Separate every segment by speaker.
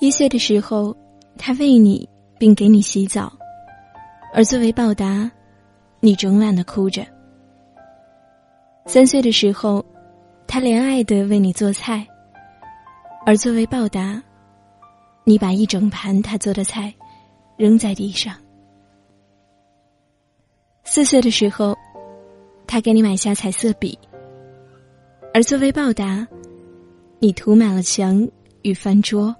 Speaker 1: 一岁的时候，他喂你并给你洗澡，而作为报答，你整晚的哭着。三岁的时候，他怜爱的为你做菜，而作为报答，你把一整盘他做的菜扔在地上。四岁的时候，他给你买下彩色笔，而作为报答，你涂满了墙与饭桌。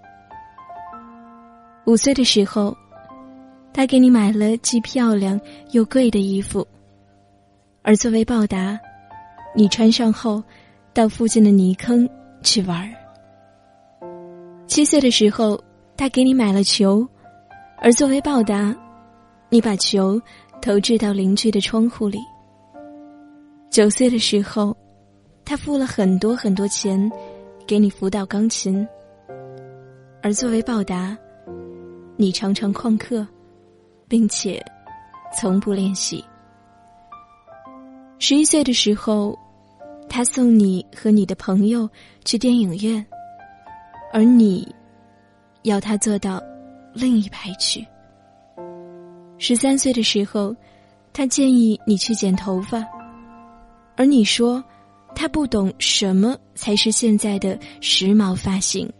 Speaker 1: 五岁的时候，他给你买了既漂亮又贵的衣服，而作为报答，你穿上后到附近的泥坑去玩儿。七岁的时候，他给你买了球，而作为报答，你把球投掷到邻居的窗户里。九岁的时候，他付了很多很多钱给你辅导钢琴，而作为报答。你常常旷课，并且从不练习。十一岁的时候，他送你和你的朋友去电影院，而你要他坐到另一排去。十三岁的时候，他建议你去剪头发，而你说他不懂什么才是现在的时髦发型。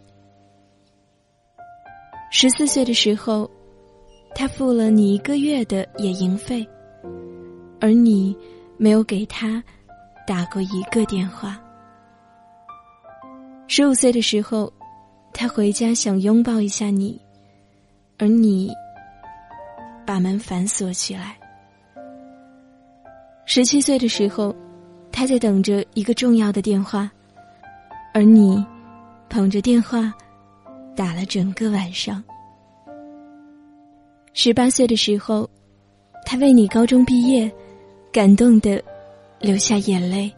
Speaker 1: 十四岁的时候，他付了你一个月的野营费，而你没有给他打过一个电话。十五岁的时候，他回家想拥抱一下你，而你把门反锁起来。十七岁的时候，他在等着一个重要的电话，而你捧着电话。打了整个晚上。十八岁的时候，他为你高中毕业感动的流下眼泪，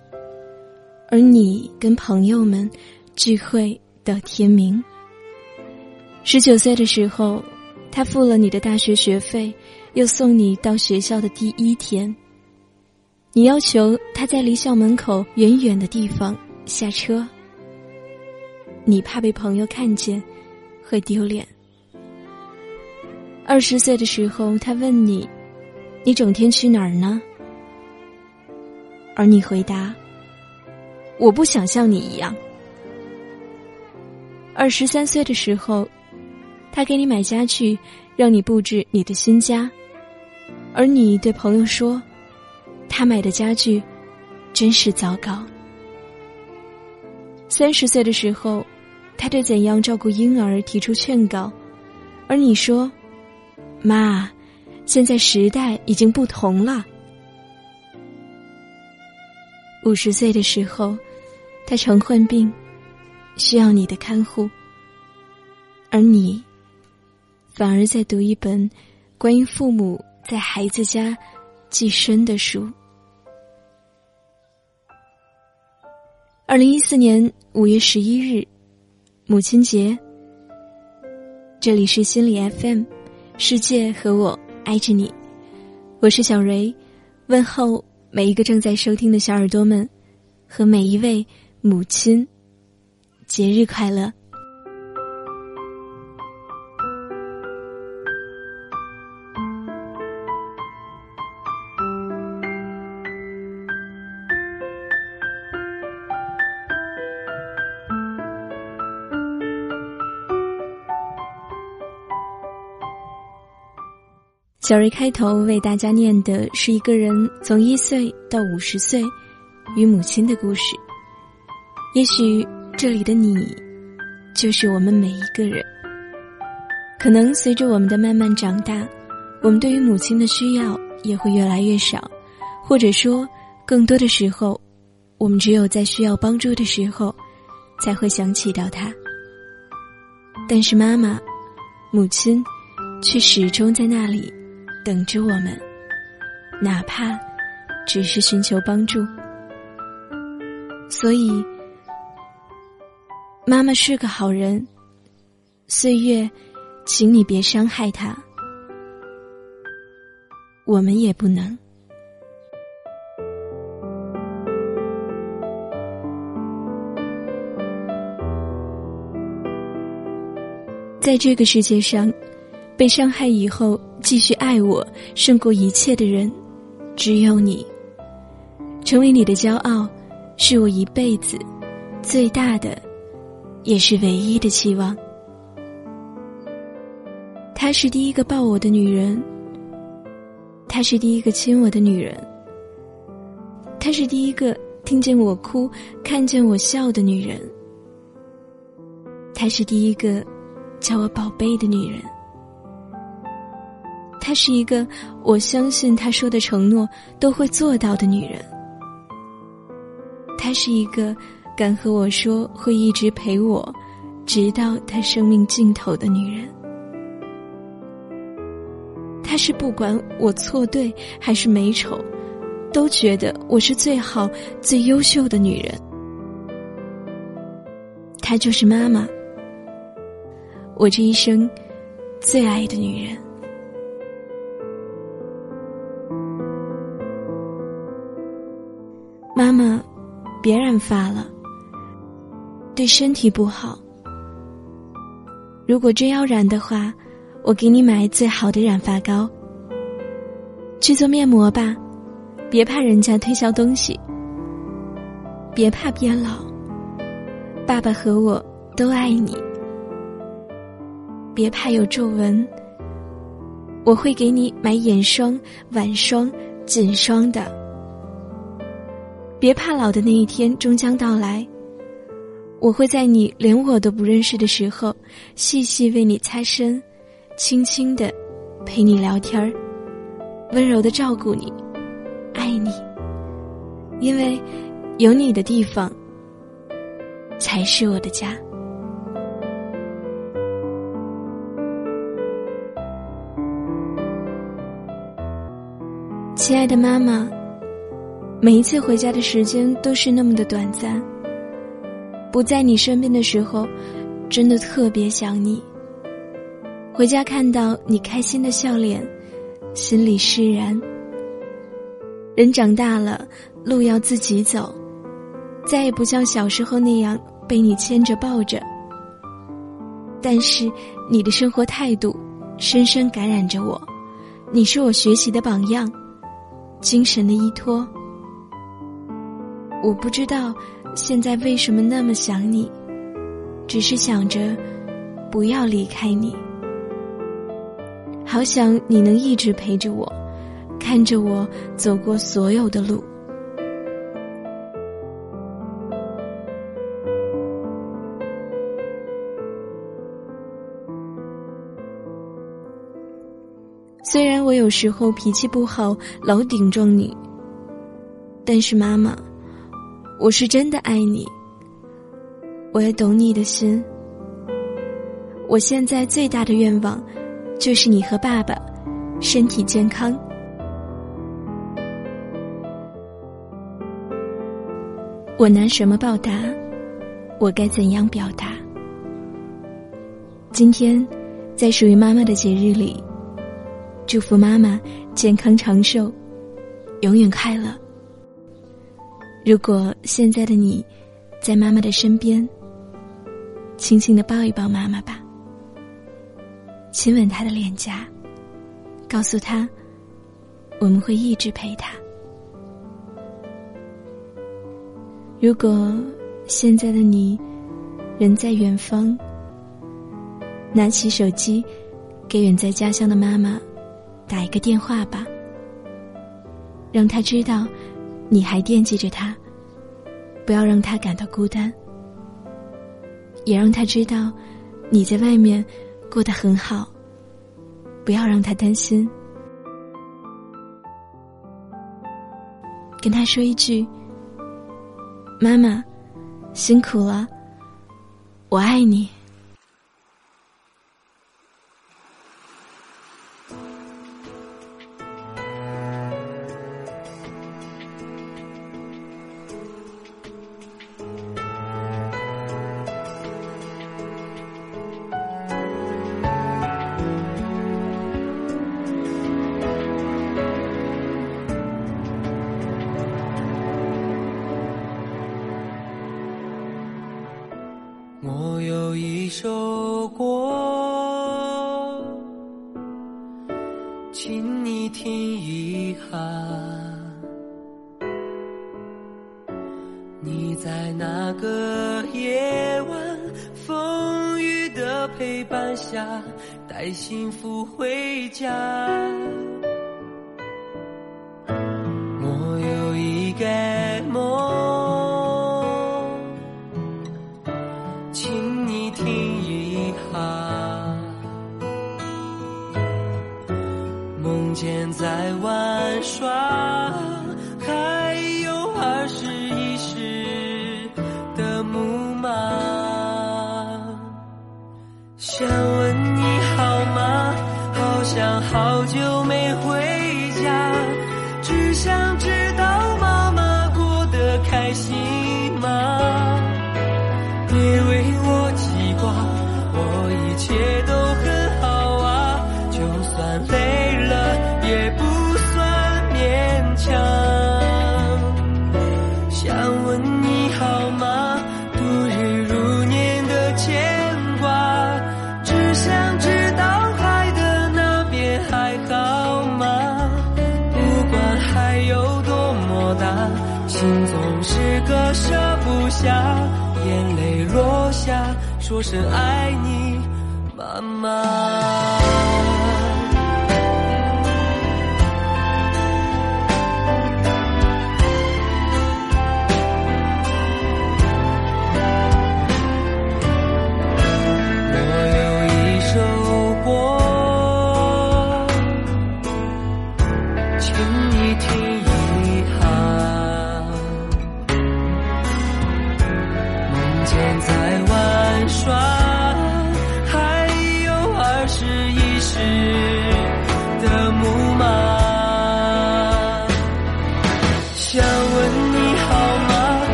Speaker 1: 而你跟朋友们聚会到天明。十九岁的时候，他付了你的大学学费，又送你到学校的第一天。你要求他在离校门口远远的地方下车，你怕被朋友看见。会丢脸。二十岁的时候，他问你：“你整天去哪儿呢？”而你回答：“我不想像你一样。”二十三岁的时候，他给你买家具，让你布置你的新家，而你对朋友说：“他买的家具真是糟糕。”三十岁的时候。他对怎样照顾婴儿提出劝告，而你说：“妈，现在时代已经不同了。”五十岁的时候，他常患病，需要你的看护，而你反而在读一本关于父母在孩子家寄生的书。二零一四年五月十一日。母亲节，这里是心理 FM，世界和我爱着你，我是小蕊，问候每一个正在收听的小耳朵们，和每一位母亲，节日快乐。小瑞开头为大家念的是一个人从一岁到五十岁与母亲的故事。也许这里的你，就是我们每一个人。可能随着我们的慢慢长大，我们对于母亲的需要也会越来越少，或者说，更多的时候，我们只有在需要帮助的时候，才会想起到她。但是妈妈，母亲，却始终在那里。等着我们，哪怕只是寻求帮助。所以，妈妈是个好人。岁月，请你别伤害她。我们也不能。在这个世界上，被伤害以后继续爱我胜过一切的人，只有你。成为你的骄傲，是我一辈子最大的，也是唯一的期望。她是第一个抱我的女人，她是第一个亲我的女人，她是第一个听见我哭、看见我笑的女人，她是第一个叫我宝贝的女人，她是一个我相信她说的承诺都会做到的女人。她是一个敢和我说会一直陪我，直到她生命尽头的女人。她是不管我错对还是美丑，都觉得我是最好、最优秀的女人。她就是妈妈，我这一生最爱的女人。妈妈。别染发了，对身体不好。如果真要染的话，我给你买最好的染发膏。去做面膜吧，别怕人家推销东西，别怕变老。爸爸和我都爱你，别怕有皱纹，我会给你买眼霜、晚霜、紧霜的。别怕老的那一天终将到来，我会在你连我都不认识的时候，细细为你擦身，轻轻的陪你聊天儿，温柔的照顾你，爱你，因为有你的地方才是我的家。亲爱的妈妈。每一次回家的时间都是那么的短暂。不在你身边的时候，真的特别想你。回家看到你开心的笑脸，心里释然。人长大了，路要自己走，再也不像小时候那样被你牵着抱着。但是你的生活态度，深深感染着我。你是我学习的榜样，精神的依托。我不知道现在为什么那么想你，只是想着不要离开你。好想你能一直陪着我，看着我走过所有的路。虽然我有时候脾气不好，老顶撞你，但是妈妈。我是真的爱你，我也懂你的心。我现在最大的愿望，就是你和爸爸身体健康。我拿什么报答？我该怎样表达？今天，在属于妈妈的节日里，祝福妈妈健康长寿，永远快乐。如果现在的你，在妈妈的身边，轻轻的抱一抱妈妈吧，亲吻她的脸颊，告诉她，我们会一直陪她。如果现在的你，人在远方，拿起手机，给远在家乡的妈妈打一个电话吧，让她知道。你还惦记着他，不要让他感到孤单，也让他知道你在外面过得很好，不要让他担心。跟他说一句：“妈妈，辛苦了，我爱你。”
Speaker 2: 在那个夜晚，风雨的陪伴下，带幸福回家。心总是割舍不下，眼泪落下，说声爱你，妈妈。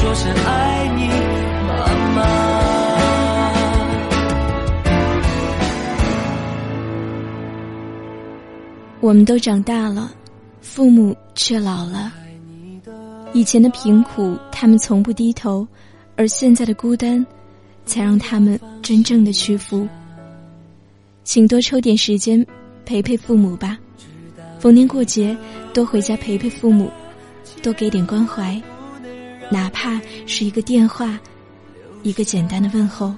Speaker 2: 说声爱你，妈妈。
Speaker 1: 我们都长大了，父母却老了。以前的贫苦，他们从不低头；而现在的孤单，才让他们真正的屈服。请多抽点时间陪陪父母吧，逢年过节多回家陪陪父母，多给点关怀，哪怕是一个电话，一个简单的问候。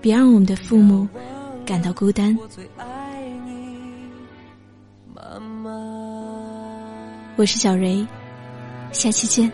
Speaker 1: 别让我们的父母感到孤单。我是小蕊，下期见。